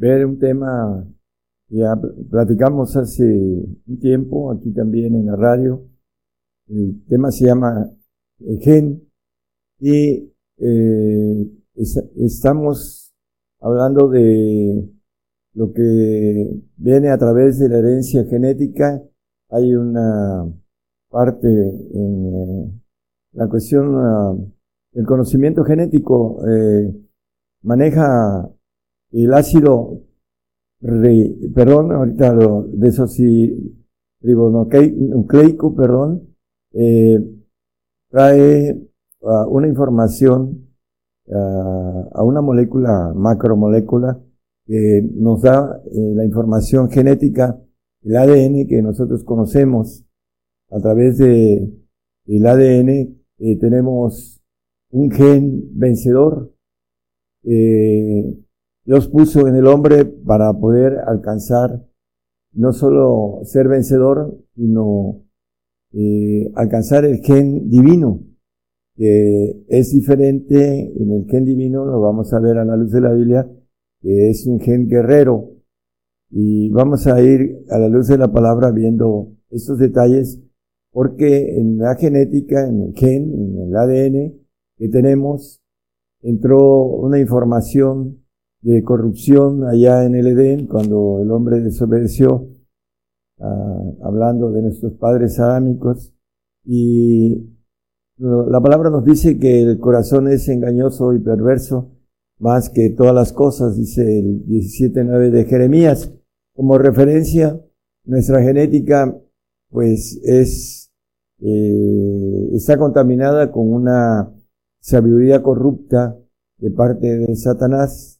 ver un tema que platicamos hace un tiempo, aquí también en la radio. El tema se llama Gen y eh, estamos hablando de lo que viene a través de la herencia genética. Hay una parte en eh, la cuestión del conocimiento genético, eh, maneja el ácido, perdón, ahorita lo desoxirribonucleico, perdón, eh, trae uh, una información uh, a una molécula, macromolécula, que nos da eh, la información genética, el ADN que nosotros conocemos. A través de el ADN, eh, tenemos un gen vencedor, eh, Dios puso en el hombre para poder alcanzar no solo ser vencedor, sino eh, alcanzar el gen divino, que es diferente en el gen divino, lo vamos a ver a la luz de la Biblia, que es un gen guerrero. Y vamos a ir a la luz de la palabra viendo estos detalles, porque en la genética, en el gen, en el ADN que tenemos, entró una información de corrupción allá en el Edén, cuando el hombre desobedeció, ah, hablando de nuestros padres adámicos, y la palabra nos dice que el corazón es engañoso y perverso, más que todas las cosas, dice el 17.9 de Jeremías. Como referencia, nuestra genética, pues, es, eh, está contaminada con una sabiduría corrupta de parte de Satanás,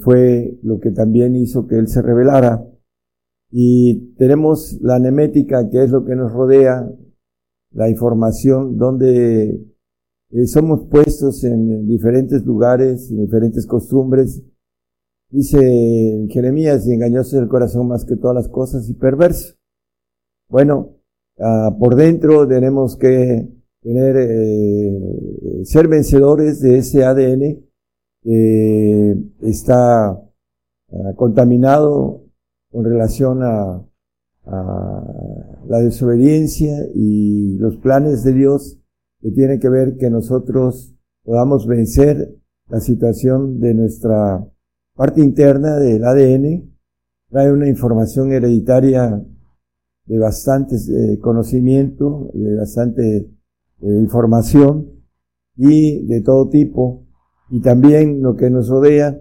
fue lo que también hizo que él se revelara. Y tenemos la nemética, que es lo que nos rodea, la información, donde eh, somos puestos en diferentes lugares, en diferentes costumbres. Dice Jeremías, y engañoso es el corazón más que todas las cosas y perverso. Bueno, ah, por dentro tenemos que tener, eh, ser vencedores de ese ADN eh, está ah, contaminado con relación a, la desobediencia y los planes de Dios que tienen que ver que nosotros podamos vencer la situación de nuestra parte interna del ADN, trae una información hereditaria de bastante eh, conocimiento, de bastante eh, información y de todo tipo y también lo que nos rodea.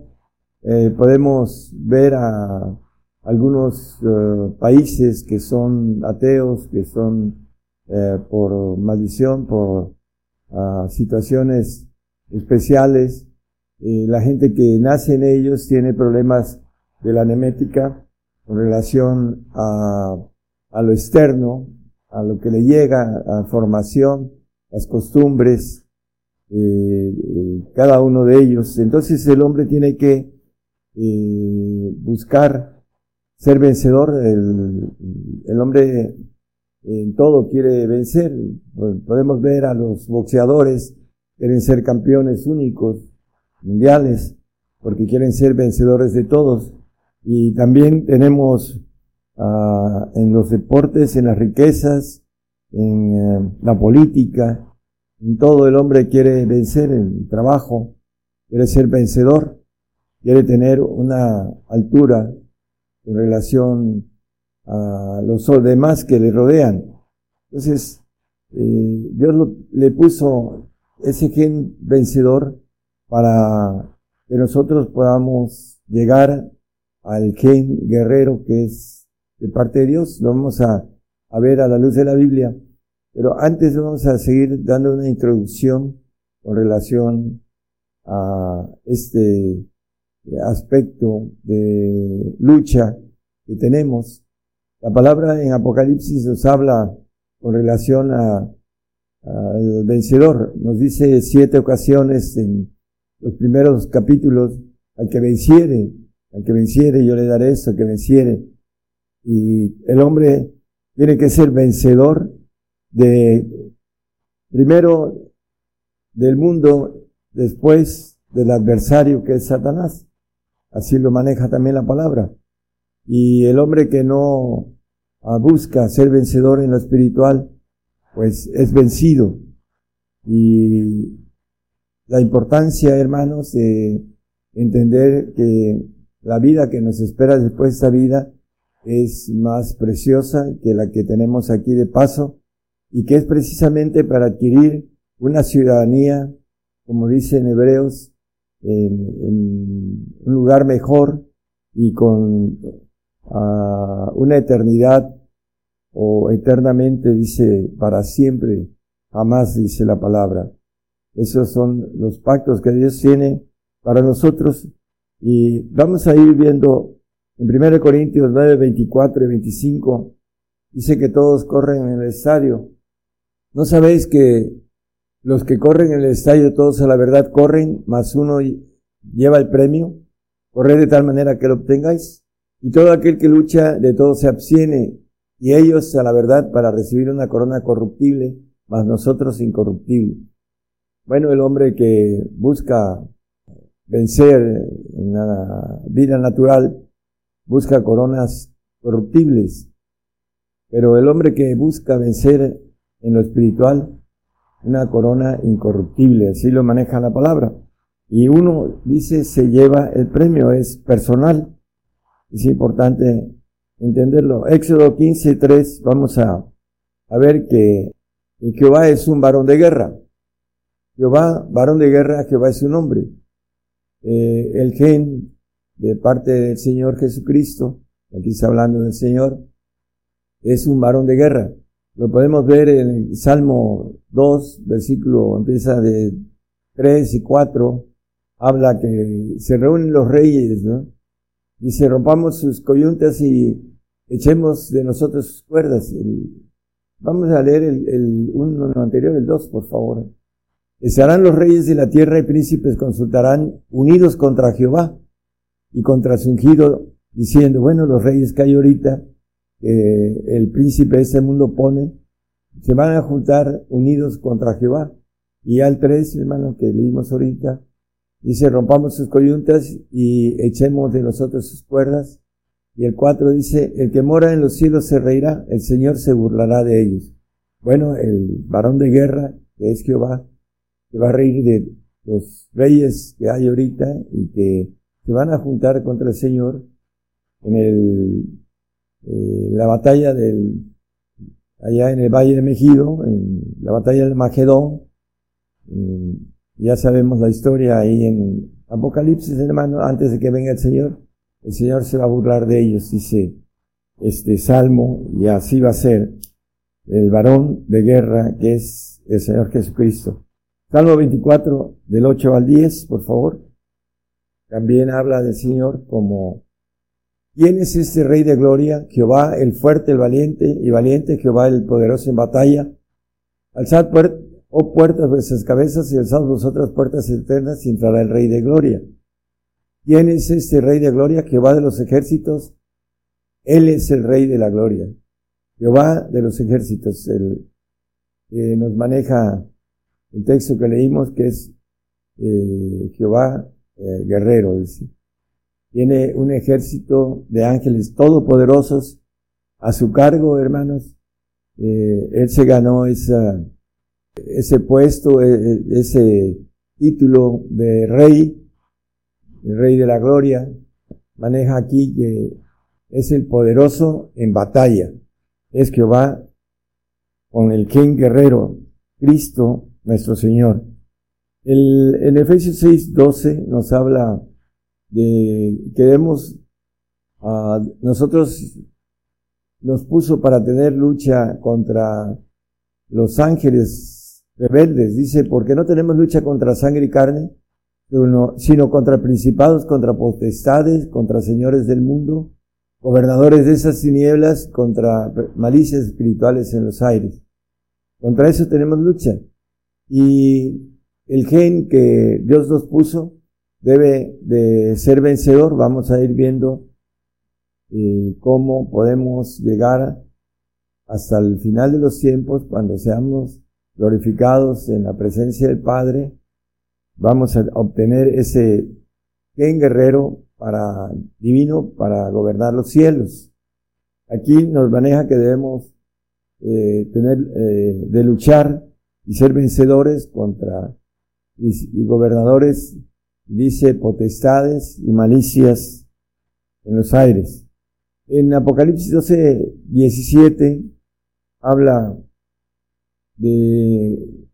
Eh, podemos ver a algunos eh, países que son ateos, que son eh, por maldición, por uh, situaciones especiales. la gente que nace en ellos tiene problemas de la nemética con relación a, a lo externo, a lo que le llega, a formación, las costumbres, eh, eh, cada uno de ellos. Entonces el hombre tiene que eh, buscar ser vencedor. El, hombre en todo quiere vencer. Podemos ver a los boxeadores, quieren ser campeones únicos, mundiales, porque quieren ser vencedores de todos. Y también tenemos ah, en los deportes, en las riquezas, en la política, en todo el hombre quiere vencer el trabajo, quiere ser vencedor, quiere tener una altura en relación a los demás que le rodean. Entonces, eh, Dios le puso ese gen vencedor para que nosotros podamos llegar al gen guerrero que es de parte de Dios. Lo vamos a ver a la luz de la Biblia. Pero antes vamos a seguir dando una introducción con relación a este aspecto de lucha que tenemos. La palabra en Apocalipsis nos habla con relación al vencedor. Nos dice siete ocasiones en los primeros capítulos, al que venciere, al que venciere yo le daré esto, al que venciere. Y el hombre tiene que ser vencedor de, primero, del mundo, después del adversario que es Satanás. Así lo maneja también la palabra. Y el hombre que no busca ser vencedor en lo espiritual, pues es vencido. Y la importancia, hermanos, de entender que la vida que nos espera después de esta vida es más preciosa que la que tenemos aquí de paso y que es precisamente para adquirir una ciudadanía, como dicen Hebreos, en, un lugar mejor y con ah, una eternidad o eternamente, dice, para siempre, jamás dice la palabra. Esos son los pactos que Dios tiene para nosotros y vamos a ir viendo en 1 Corintios 9, 24 y 25, dice que todos corren en el estadio. ¿No sabéis que los que corren en el estadio, todos a la verdad corren, más uno lleva el premio? Corred de tal manera que lo obtengáis. Y todo aquel que lucha, de todo se abstiene, y ellos a la verdad para recibir una corona corruptible, más nosotros incorruptible. Bueno, el hombre que busca vencer en la vida natural busca coronas corruptibles, pero el hombre que busca vencer en lo espiritual una corona incorruptible, así lo maneja la palabra. Y uno dice se lleva el premio, es personal. Es importante entenderlo. Éxodo 15.3, vamos a, a ver que Jehová es un varón de guerra. Jehová, varón de guerra, Jehová es su nombre. Eh, el gen de parte del Señor Jesucristo, aquí está hablando del Señor, es un varón de guerra. Lo podemos ver en el Salmo 2, versículo, empieza de 3 y 4, habla que se reúnen los reyes, ¿no? Dice, rompamos sus coyuntas y echemos de nosotros sus cuerdas. vamos a leer el, el uno anterior, el 2, por favor. Estarán los reyes de la tierra y príncipes consultarán unidos contra Jehová y contra su ungido, diciendo, bueno, los reyes que hay ahorita, el príncipe de este mundo pone, se van a juntar unidos contra Jehová. Y al 3, hermano, que leímos ahorita, dice, rompamos sus coyuntas y echemos de nosotros sus cuerdas. Y el 4 dice, el que mora en los cielos se reirá, el Señor se burlará de ellos. Bueno, el varón de guerra, que es Jehová, se va a reír de los reyes que hay ahorita y que se van a juntar contra el Señor en el, eh, la batalla del, allá en el Valle de Mejido, en la batalla del Magedón. ya sabemos la historia ahí en Apocalipsis, hermano, antes de que venga el Señor, el Señor se va a burlar de ellos, dice este salmo, y así va a ser el varón de guerra que es el Señor Jesucristo. Salmo 24, del 8 al 10, por favor. También habla del Señor como, ¿quién es este Rey de Gloria? Jehová el fuerte, el valiente y valiente, Jehová el poderoso en batalla. Alzad, oh puertas vuestras cabezas y alzad vosotras puertas eternas y entrará el Rey de Gloria. ¿Quién es este Rey de Gloria? Jehová de los ejércitos. Él es el Rey de la Gloria. Jehová de los ejércitos, el nos maneja el texto que leímos que es eh, Jehová eh, guerrero, dice. Tiene un ejército de ángeles todopoderosos a su cargo, hermanos. Eh, él se ganó esa, ese puesto, e, e, ese título de rey, el rey de la gloria. Maneja aquí que es el poderoso en batalla. Es Jehová con el quien guerrero, Cristo nuestro Señor. El, en Efesios 6, 12 nos habla de que debemos, uh, nosotros nos puso para tener lucha contra los ángeles rebeldes. Dice, porque no tenemos lucha contra sangre y carne, sino contra principados, contra potestades, contra señores del mundo, gobernadores de esas tinieblas, contra malicias espirituales en los aires. Contra eso tenemos lucha. Y el gen que Dios nos puso debe de ser vencedor. Vamos a ir viendo eh, cómo podemos llegar hasta el final de los tiempos cuando seamos glorificados en la presencia del Padre. Vamos a obtener ese gen guerrero para divino para gobernar los cielos. Aquí nos maneja que debemos eh, tener eh, de luchar y ser vencedores contra y, gobernadores, dice potestades y malicias en los aires. En Apocalipsis 12, 17 habla de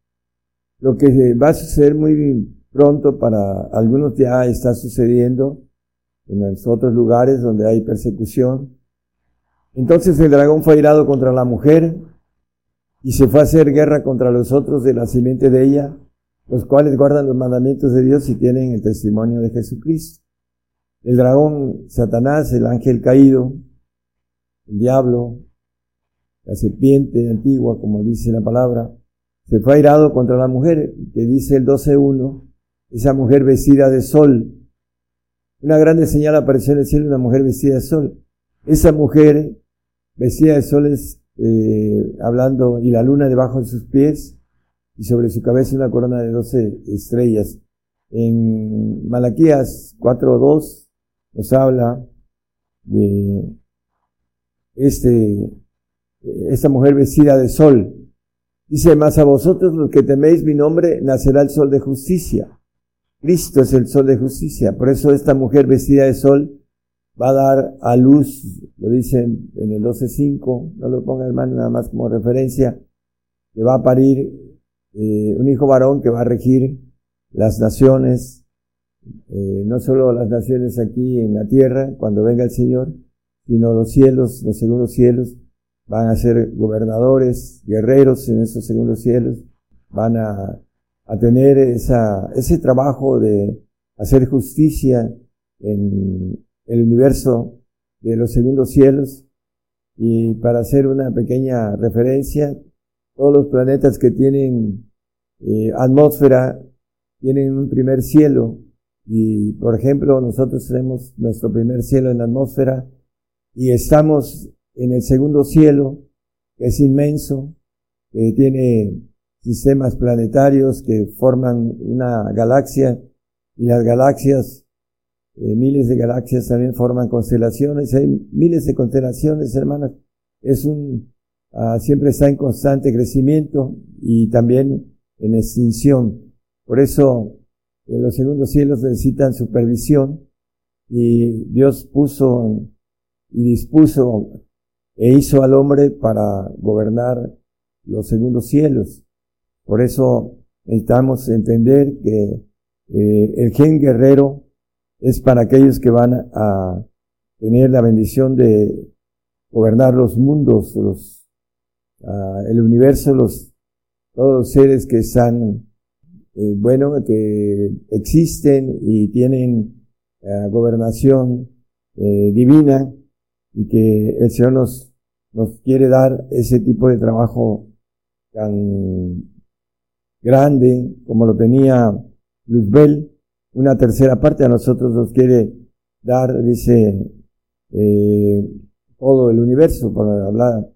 lo que va a suceder muy pronto para algunos ya está sucediendo en los otros lugares donde hay persecución. Entonces el dragón fue airado contra la mujer y se fue a hacer guerra contra los otros de la simiente de ella, los cuales guardan los mandamientos de Dios y tienen el testimonio de Jesucristo. El dragón, Satanás, el ángel caído, el diablo, la serpiente antigua, como dice la palabra, se fue airado contra la mujer, que dice el 12.1, esa mujer vestida de sol. Una grande señal apareció en el cielo, una mujer vestida de sol. Esa mujer vestida de sol es eh, hablando, y la luna debajo de sus pies, y sobre su cabeza una corona de doce estrellas. En Malaquías 4.2 nos habla de este, esta mujer vestida de sol. Dice, más a vosotros los que teméis mi nombre, nacerá el sol de justicia. Cristo es el sol de justicia. Por eso esta mujer vestida de sol va a dar a luz, lo dicen en el 12.5, no lo ponga hermano nada más como referencia, que va a parir eh, un hijo varón que va a regir las naciones, eh, no solo las naciones aquí en la tierra, cuando venga el Señor, sino los cielos, los segundos cielos, van a ser gobernadores, guerreros en esos segundos cielos, van a, a tener esa, ese trabajo de hacer justicia en, el universo de los segundos cielos. Y para hacer una pequeña referencia, todos los planetas que tienen eh, atmósfera tienen un primer cielo. Y, por ejemplo, nosotros tenemos nuestro primer cielo en la atmósfera y estamos en el segundo cielo, que es inmenso, que tiene sistemas planetarios que forman una galaxia y las galaxias eh, miles de galaxias también forman constelaciones, hay miles de constelaciones, hermanas. Es un, ah, siempre está en constante crecimiento y también en extinción. Por eso eh, los segundos cielos necesitan supervisión y Dios puso y dispuso e hizo al hombre para gobernar los segundos cielos. Por eso necesitamos entender que eh, el gen guerrero es para aquellos que van a tener la bendición de gobernar los mundos, los, uh, el universo, los, todos los seres que están, eh, bueno, que existen y tienen uh, gobernación eh, divina y que el Señor nos, nos quiere dar ese tipo de trabajo tan grande como lo tenía Luzbel. Una tercera parte a nosotros nos quiere dar, dice, eh, todo el universo, para hablar,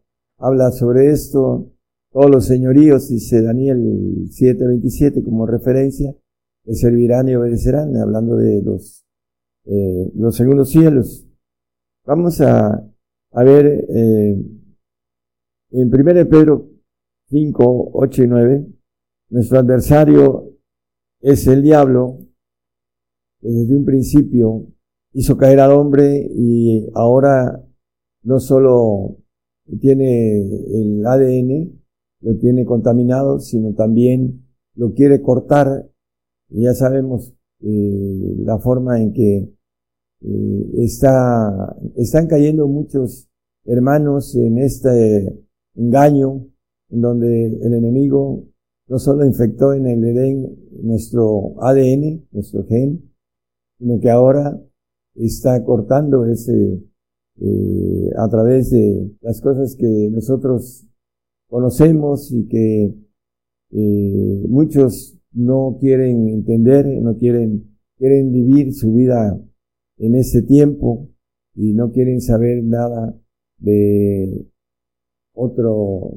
habla sobre esto, todos los señoríos, dice Daniel 7:27 como referencia, que servirán y obedecerán, hablando de los, eh, los segundos cielos. Vamos a, a ver eh, en 1 Pedro 5, 8 y 9, nuestro adversario es el diablo, desde un principio hizo caer al hombre y ahora no solo tiene el ADN, lo tiene contaminado, sino también lo quiere cortar. ya sabemos eh, la forma en que eh, está, están cayendo muchos hermanos en este engaño, en donde el enemigo no solo infectó en el Edén nuestro ADN, nuestro gen, sino que ahora está cortando ese, eh, a través de las cosas que nosotros conocemos y que eh, muchos no quieren entender, no quieren, quieren vivir su vida en ese tiempo y no quieren saber nada de otro,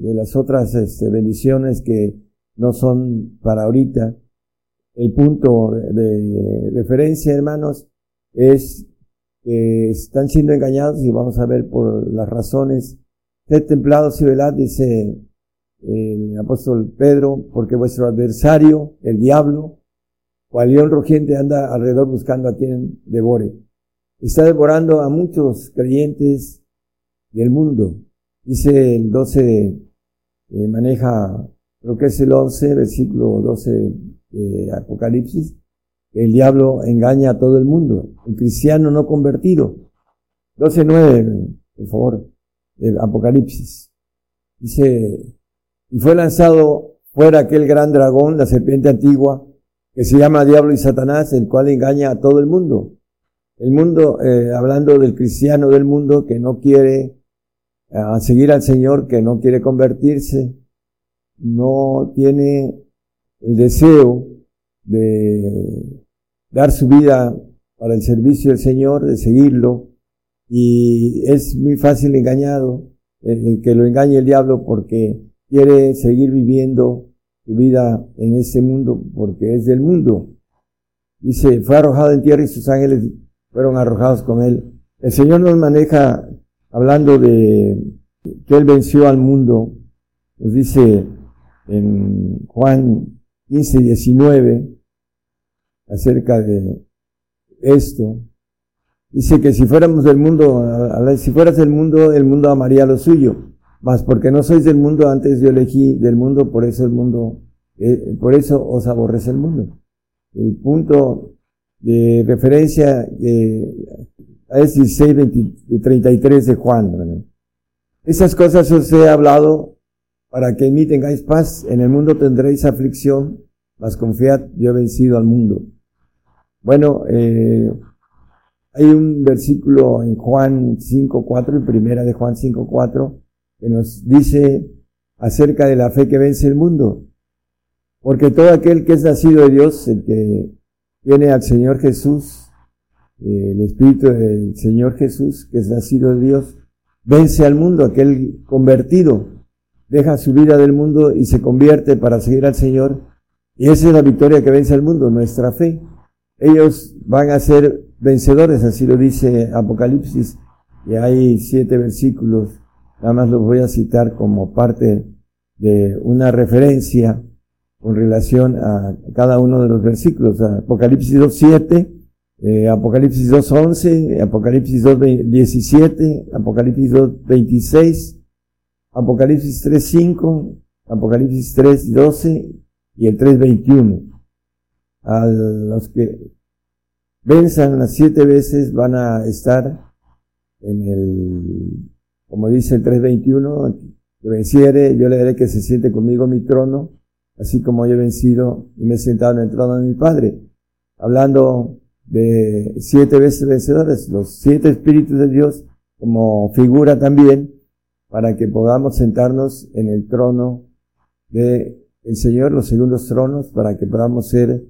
de las otras este, bendiciones que no son para ahorita. El punto de referencia, hermanos, es están siendo engañados y vamos a ver por las razones Sed templados y velad, dice el apóstol Pedro, porque vuestro adversario, el diablo, cual león rugiente anda alrededor buscando a quien devore. Está devorando a muchos creyentes del mundo. Dice el 12, eh, maneja, creo que es el 11, versículo 12 de Apocalipsis, el diablo engaña a todo el mundo, el cristiano no convertido. 12.9, por favor. Apocalipsis. Dice, y fue lanzado fuera aquel gran dragón, la serpiente antigua, que se llama Diablo y Satanás, el cual engaña a todo el mundo. El mundo, eh, hablando del cristiano del mundo que no quiere eh, seguir al Señor, que no quiere convertirse, no tiene el deseo de dar su vida para el servicio del Señor, de seguirlo, y es muy fácil engañado, el que lo engañe el diablo porque quiere seguir viviendo su vida en este mundo, porque es del mundo. Dice, fue arrojado en tierra y sus ángeles fueron arrojados con él. El Señor nos maneja hablando de que Él venció al mundo. Nos dice en Juan 15, 19 acerca de esto. Dice que si fuéramos del mundo, si fueras del mundo, el mundo amaría lo suyo. Mas porque no sois del mundo, antes yo elegí del mundo, por eso el mundo, eh, por eso os aborrece el mundo. El punto de referencia eh, es 16, 33 de Juan. Esas cosas os he hablado para que en mí tengáis paz. En el mundo tendréis aflicción, mas confiad, yo he vencido al mundo. Bueno, eh, hay un versículo en Juan 5.4, en primera de Juan 5.4, que nos dice acerca de la fe que vence el mundo. Porque todo aquel que es nacido de Dios, el que viene al Señor Jesús, el Espíritu del Señor Jesús, que es nacido de Dios, vence al mundo, aquel convertido, deja su vida del mundo y se convierte para seguir al Señor. Y esa es la victoria que vence al mundo, nuestra fe. Ellos van a ser vencedores, así lo dice Apocalipsis, y hay siete versículos, nada más los voy a citar como parte de una referencia con relación a cada uno de los versículos. Apocalipsis 2.7, eh, Apocalipsis 2.11, Apocalipsis 2.17, Apocalipsis 2.26, Apocalipsis 3.5, Apocalipsis 3.12 y el 3.21. A los que venzan las siete veces van a estar en el, como dice el 321, que venciere, yo le daré que se siente conmigo mi trono, así como yo he vencido y me he sentado en el trono de mi Padre. Hablando de siete veces vencedores, los siete espíritus de Dios como figura también para que podamos sentarnos en el trono de el Señor, los segundos tronos, para que podamos ser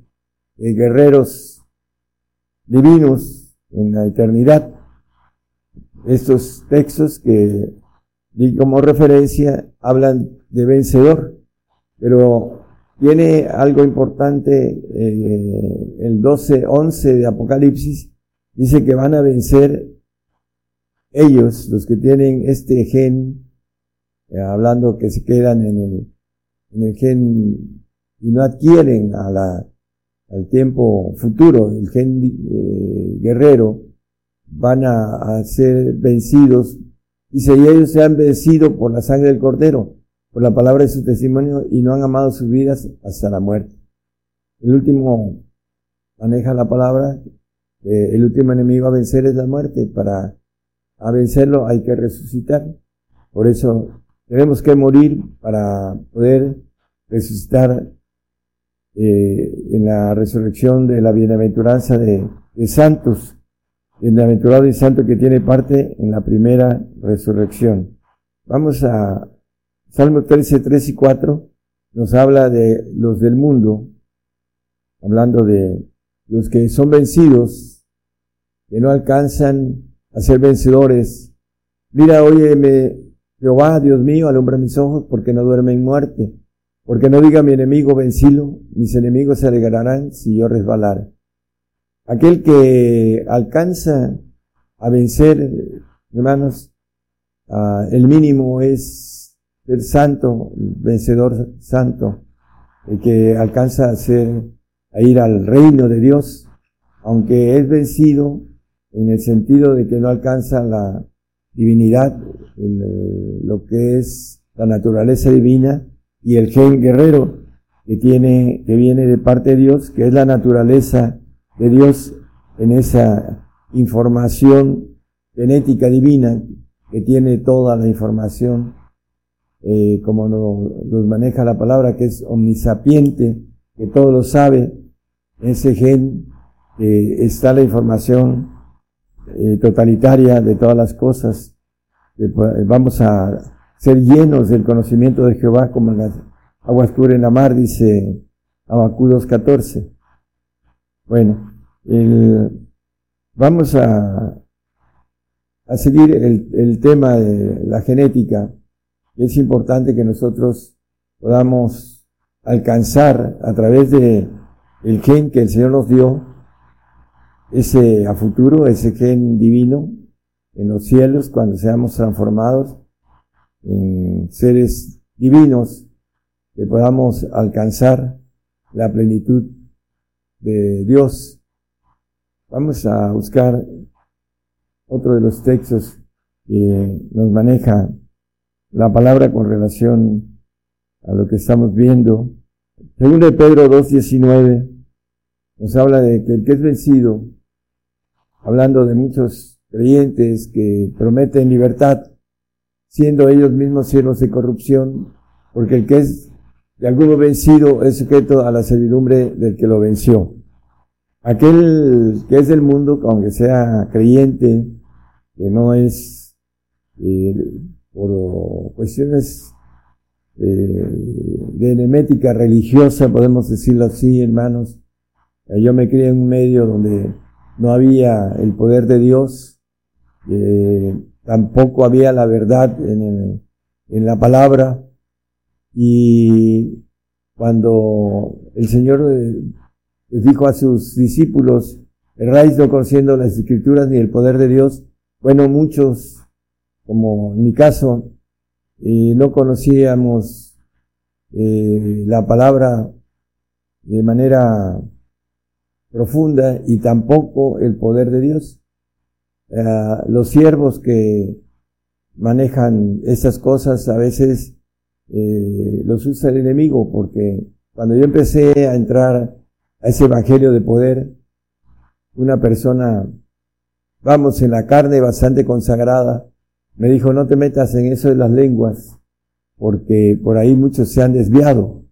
eh, guerreros divinos en la eternidad. Estos textos que di como referencia hablan de vencedor, pero tiene algo importante, eh, el 12, 11 de Apocalipsis, dice que van a vencer ellos, los que tienen este gen, eh, hablando que se quedan en el, en el gen y no adquieren a la al tiempo futuro, el gen eh, guerrero, van a, ser vencidos. Dice, y ellos se han vencido por la sangre del cordero, por la palabra de su testimonio, y no han amado sus vidas hasta la muerte. El último maneja la palabra, el último enemigo a vencer es la muerte. Para a vencerlo hay que resucitar. Por eso tenemos que morir para poder resucitar eh, en la resurrección de la bienaventuranza de, de santos, bienaventurado y santo que tiene parte en la primera resurrección. Vamos a Salmo 13, 3 y 4, nos habla de los del mundo, hablando de los que son vencidos, que no alcanzan a ser vencedores. Mira, óyeme, Jehová, Dios mío, alumbra mis ojos porque no duerme en muerte, porque no diga mi enemigo vencilo, mis enemigos se alegrarán si yo resbalar. Aquel que alcanza a vencer, hermanos, ah, el mínimo es ser santo, vencedor santo, el que alcanza a ser, a ir al reino de Dios, aunque es vencido en el sentido de que no alcanza la divinidad, lo que es la naturaleza divina y el gen guerrero que tiene, que viene de parte de Dios, que es la naturaleza de Dios en esa información genética divina que tiene toda la información, eh, como nos, maneja la palabra, que es omnisapiente, que todo lo sabe, ese gen eh, está la información eh, totalitaria de todas las cosas. vamos a ser llenos del conocimiento de Jehová como las aguas cubren la mar, dice Abacú 2.14. Bueno, vamos a, a seguir el, el, tema de la genética. Es importante que nosotros podamos alcanzar a través de el gen que el Señor nos dio, ese a futuro, ese gen divino en los cielos, cuando seamos transformados en seres divinos, que podamos alcanzar la plenitud de Dios. Vamos a buscar otro de los textos que nos maneja la palabra con relación a lo que estamos viendo. Según de Pedro 2.19 nos habla de que el que es vencido hablando de muchos creyentes que prometen libertad, siendo ellos mismos siervos de corrupción, porque el que es de alguno vencido es sujeto a la servidumbre del que lo venció. Aquel que es del mundo, aunque sea creyente, que no es eh, por cuestiones eh, de enemética religiosa, podemos decirlo así, hermanos. Yo me crié en un medio donde no había el poder de Dios, eh, tampoco había la verdad en, en la palabra. Y cuando el Señor eh, les dijo a sus discípulos, erráis no conociendo las escrituras ni el poder de Dios, bueno, muchos, como en mi caso, eh, no conocíamos eh, la palabra de manera profunda y tampoco el poder de Dios. Eh, los siervos que manejan esas cosas a veces eh, los usa el enemigo porque cuando yo empecé a entrar a ese evangelio de poder, una persona, vamos, en la carne bastante consagrada, me dijo, no te metas en eso de las lenguas, porque por ahí muchos se han desviado.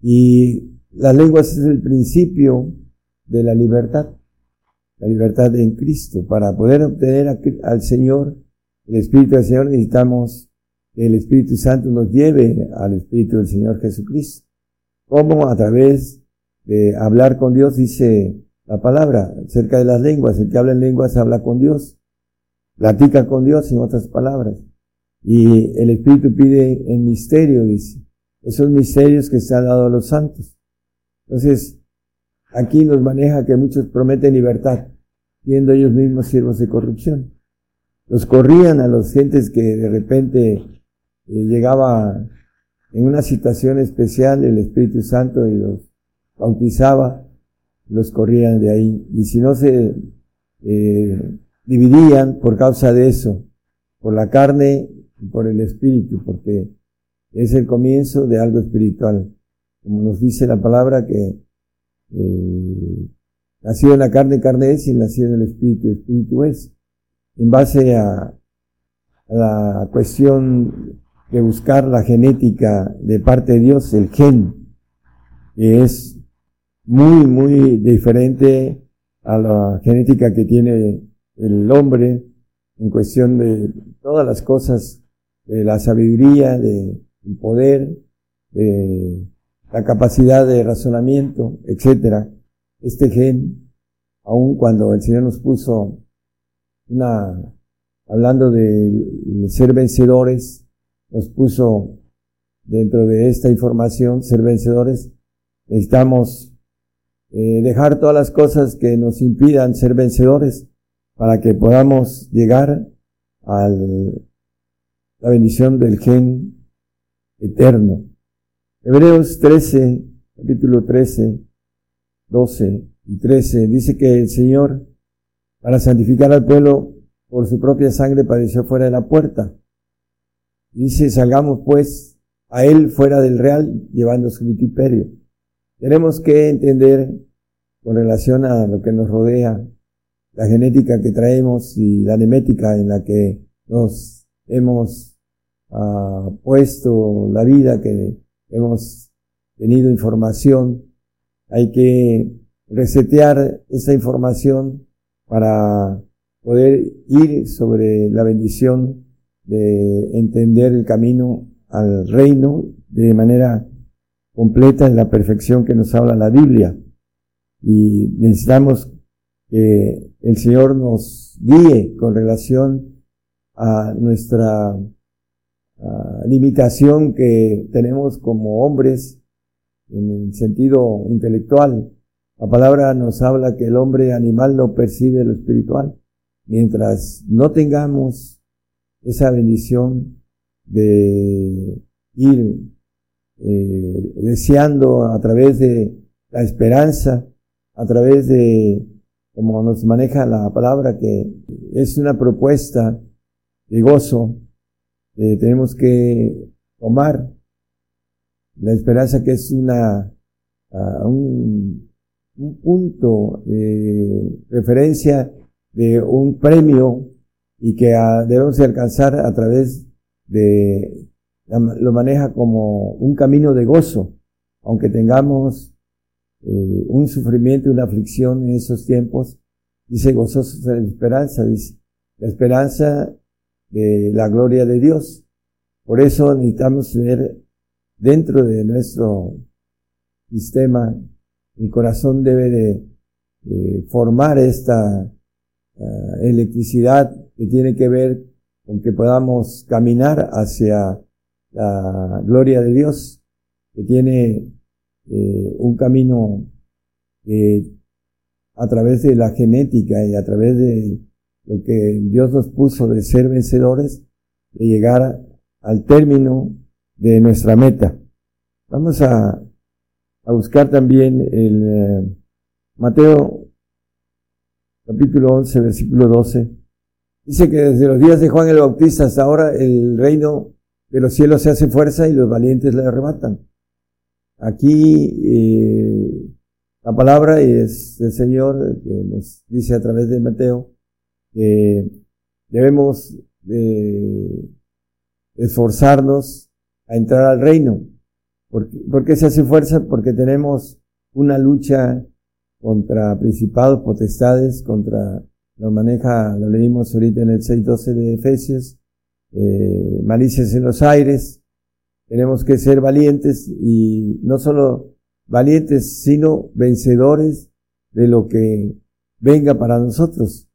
Y las lenguas es el principio de la libertad, la libertad en Cristo. Para poder obtener al Señor, el Espíritu del Señor, necesitamos que el Espíritu Santo nos lleve al Espíritu del Señor Jesucristo. ¿Cómo? A través de hablar con Dios, dice la palabra, cerca de las lenguas. El que habla en lenguas habla con Dios, platica con Dios en otras palabras. Y el Espíritu pide en misterio, dice. Esos misterios que se han dado a los santos. Entonces, Aquí nos maneja que muchos prometen libertad, siendo ellos mismos siervos de corrupción. Los corrían a los gentes que de repente eh, llegaba en una situación especial el Espíritu Santo y los bautizaba, los corrían de ahí. Y si no se eh, dividían por causa de eso, por la carne y por el Espíritu, porque es el comienzo de algo espiritual. Como nos dice la palabra que eh, nacido en la carne, carne es, y nacido en el espíritu, espíritu es. En base a, la cuestión de buscar la genética de parte de Dios, el gen, que es muy, muy diferente a la genética que tiene el hombre en cuestión de todas las cosas, de la sabiduría, de poder, de la capacidad de razonamiento, etcétera. Este gen, aun cuando el Señor nos puso una, hablando de ser vencedores, nos puso dentro de esta información, ser vencedores, necesitamos eh, dejar todas las cosas que nos impidan ser vencedores para que podamos llegar a la bendición del gen eterno. Hebreos 13, capítulo 13, 12 y 13, dice que el Señor, para santificar al pueblo, por su propia sangre padeció fuera de la puerta. Dice, salgamos pues a Él fuera del real, llevando su vituperio. Tenemos que entender con relación a lo que nos rodea, la genética que traemos y la nemética en la que nos hemos ah, puesto la vida, que hemos tenido información. Hay que resetear esa información para poder ir sobre la bendición de entender el camino al reino de manera completa en la perfección que nos habla la Biblia. Y necesitamos que el Señor nos guíe con relación a nuestra limitación que tenemos como hombres en el sentido intelectual. La palabra nos habla que el hombre animal no percibe lo espiritual. Mientras no tengamos esa bendición de ir eh, deseando a través de la esperanza, a través de como nos maneja la palabra, que es una propuesta de gozo, eh, tenemos que tomar la esperanza que es una, un, un, punto de referencia de un premio y que uh, debemos alcanzar a través de, lo maneja como un camino de gozo, aunque tengamos eh, un sufrimiento y una aflicción en esos tiempos, dice gozosos de la esperanza, dice, la esperanza de la gloria de Dios. Por eso necesitamos tener dentro de nuestro sistema, el corazón debe de, formar esta ah, electricidad que tiene que ver con que podamos caminar hacia la gloria de Dios, que tiene eh, un camino a través de la genética y a través de lo que Dios nos puso de ser vencedores, de llegar al término de nuestra meta. Vamos a, a buscar también el eh, Mateo capítulo 11, versículo 12. Dice que desde los días de Juan el Bautista hasta ahora el reino de los cielos se hace fuerza y los valientes le arrebatan. Aquí eh, la palabra es el Señor que nos dice a través de Mateo que debemos esforzarnos a entrar al reino. ¿Por qué, se hace fuerza? Porque tenemos una lucha contra principados, potestades, contra, lo maneja, lo leímos ahorita en el 6.12 de Efesios, eh, malicias en los aires, tenemos que ser valientes y no solo valientes, sino vencedores de lo que venga para nosotros.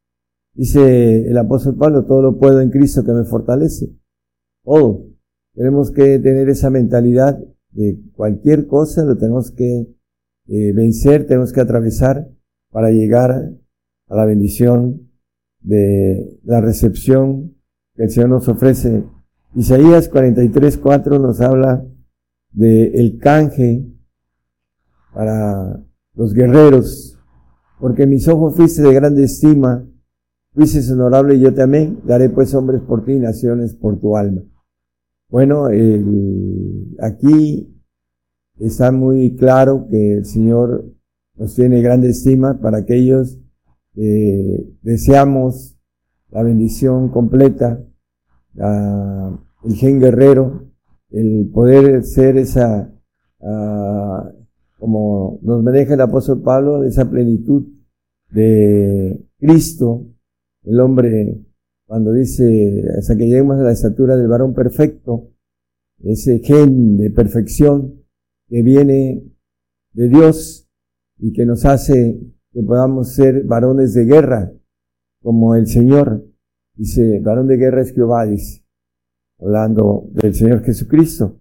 Dice el apóstol Pablo, todo lo puedo en Cristo que me fortalece. Todo. Tenemos que tener esa mentalidad de cualquier cosa, lo tenemos que eh, vencer, tenemos que atravesar para llegar a la bendición de la recepción que el Señor nos ofrece Isaías 43, 4 nos habla de el canje para los guerreros, porque mis ojos fuiste de grande estima, fuiste honorable yo amé, daré pues hombres por ti naciones por tu alma. Bueno, aquí está muy claro que el Señor nos tiene grande estima para aquellos que deseamos la bendición completa, el gen guerrero, el poder ser esa, ah, como nos maneja el apóstol Pablo, esa plenitud de Cristo, el hombre, cuando dice, hasta que lleguemos a la estatura del varón perfecto, ese gen de perfección que viene de Dios y que nos hace que podamos ser varones de guerra, como el Señor. Dice, varón de guerra es Jehová, hablando del Señor Jesucristo.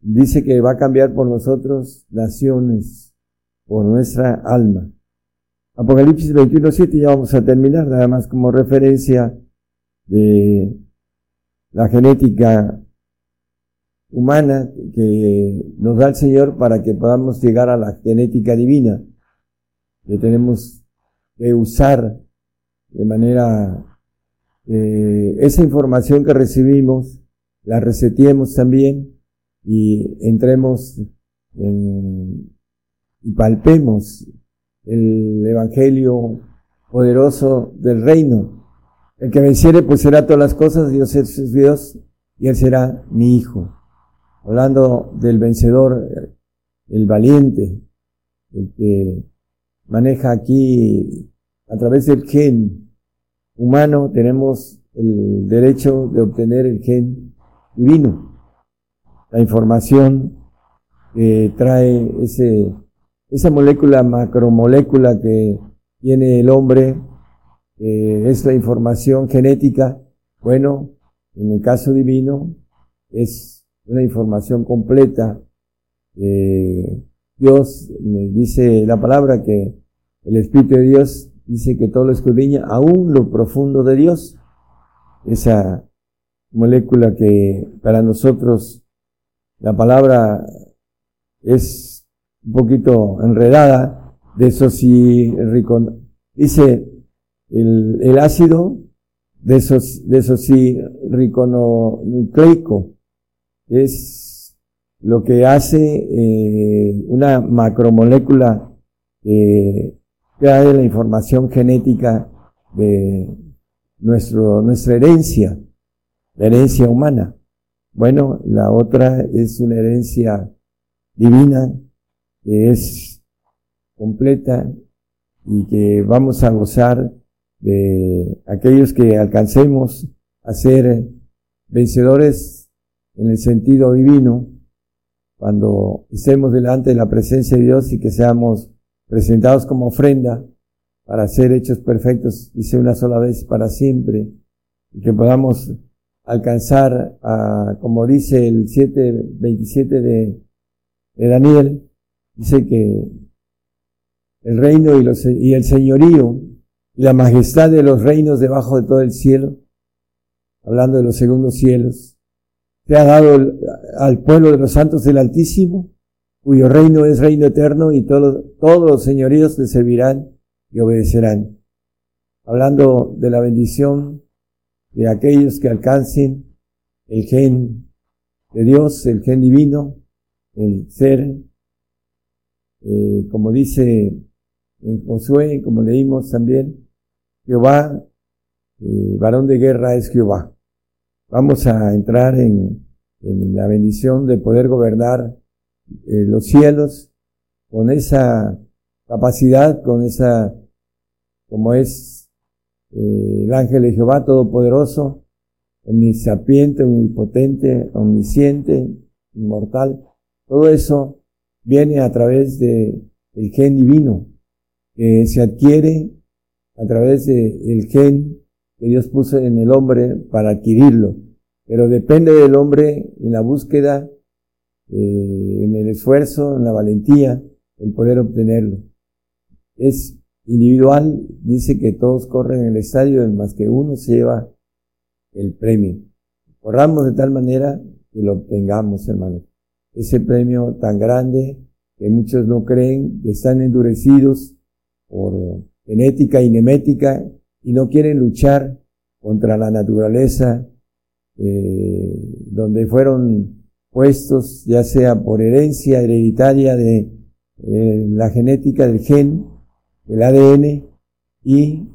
Dice que va a cambiar por nosotros naciones, por nuestra alma. Apocalipsis 21.7, ya vamos a terminar, nada más como referencia de la genética humana que nos da el Señor para que podamos llegar a la genética divina, que tenemos que usar de manera, eh, esa información que recibimos, la reseteemos también y entremos en, y palpemos el Evangelio poderoso del reino. El que venciere pues será todas las cosas, Dios es Dios y Él será mi Hijo. Hablando del vencedor, el valiente, el que maneja aquí a través del gen humano, tenemos el derecho de obtener el gen divino. La información que trae ese, esa molécula, macromolécula que tiene el hombre, eh, es la información genética. Bueno, en el caso divino, es una información completa. Eh, Dios me dice la palabra que el Espíritu de Dios dice que todo lo escudriña, aún lo profundo de Dios. Esa molécula que para nosotros la palabra es un poquito enredada, de eso sí, dice el, el ácido de esos, de eso sí, riconucleico, es lo que hace eh, una macromolécula que trae la información genética de nuestro, nuestra herencia, la herencia humana. Bueno, la otra es una herencia divina que es completa y que vamos a gozar de aquellos que alcancemos a ser vencedores en el sentido divino, cuando estemos delante de la presencia de Dios y que seamos presentados como ofrenda para ser hechos perfectos, dice una sola vez para siempre, y que podamos alcanzar a, como dice el 727 de, de Daniel, dice que el reino y, el señorío la majestad de los reinos debajo de todo el cielo, hablando de los segundos cielos, te ha dado al pueblo de los santos del Altísimo, cuyo reino es reino eterno y todos los señoríos le servirán y obedecerán. Hablando de la bendición de aquellos que alcancen el gen de Dios, el gen divino, el ser, eh, como dice en Josué, como leímos también, Jehová, eh, varón de guerra es Jehová. Vamos a entrar en, la bendición de poder gobernar eh, los cielos con esa capacidad, con esa, como es el ángel de Jehová Todopoderoso, omnisapiente, omnipotente, omnisciente, inmortal. Todo eso viene a través de el gen divino, que se adquiere a través del gen que Dios puso en el hombre para adquirirlo. Pero depende del hombre en la búsqueda, eh, en el esfuerzo, en la valentía, el poder obtenerlo. Es individual, dice que todos corren en el estadio, más que uno se lleva el premio. Corramos de tal manera que lo obtengamos, hermanos. Ese premio tan grande que muchos no creen, que están endurecidos por genética y nemética y no quieren luchar contra la naturaleza, eh, donde fueron puestos ya sea por herencia hereditaria de eh, la genética del gen, el ADN, y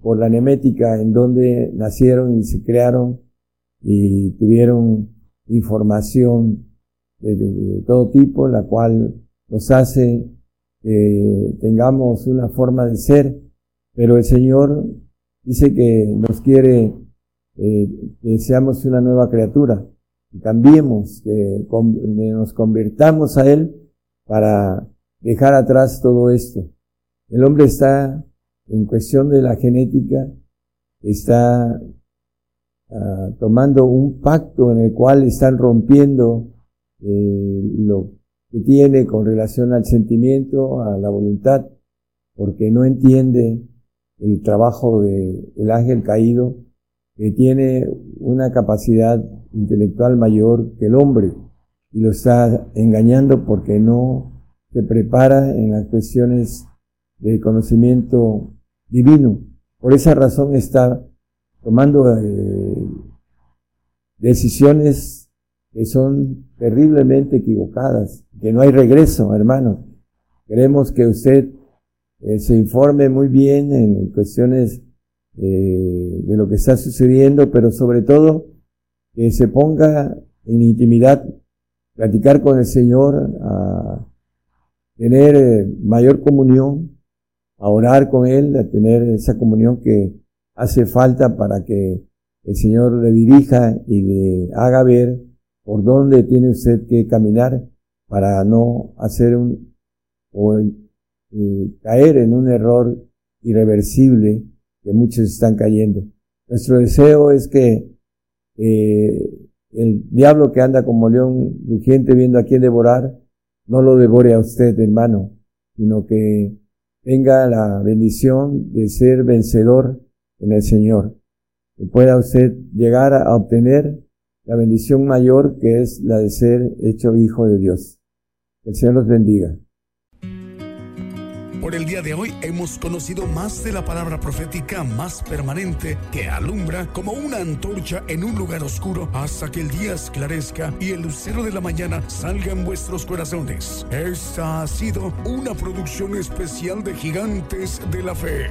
por la nemética en donde nacieron y se crearon y tuvieron información de, todo tipo, la cual nos hace que tengamos una forma de ser, pero el Señor dice que nos quiere eh, que seamos una nueva criatura, que cambiemos, que nos convirtamos a Él para dejar atrás todo esto. El hombre está en cuestión de la genética, está ah, tomando un pacto en el cual están rompiendo eh, lo que tiene con relación al sentimiento, a la voluntad, porque no entiende el trabajo del el ángel caído, que tiene una capacidad intelectual mayor que el hombre, y lo está engañando porque no se prepara en las cuestiones de conocimiento divino. Por esa razón está tomando eh, decisiones que son terriblemente equivocadas, que no hay regreso, hermanos. Queremos que usted eh, se informe muy bien en cuestiones eh, de lo que está sucediendo, pero sobre todo que se ponga en intimidad, platicar con el Señor, a tener eh, mayor comunión, a orar con Él, a tener esa comunión que hace falta para que el Señor le dirija y le haga ver por dónde tiene usted que caminar para no hacer un o eh, caer en un error irreversible que muchos están cayendo. Nuestro deseo es que eh, el diablo que anda como león rugiente viendo a quién devorar, no lo devore a usted, hermano, sino que tenga la bendición de ser vencedor en el Señor. Que pueda usted llegar a obtener la bendición mayor que es la de ser hecho hijo de Dios. Que el Señor los bendiga. Por el día de hoy hemos conocido más de la palabra profética más permanente que alumbra como una antorcha en un lugar oscuro hasta que el día esclarezca y el lucero de la mañana salga en vuestros corazones. Esta ha sido una producción especial de Gigantes de la Fe.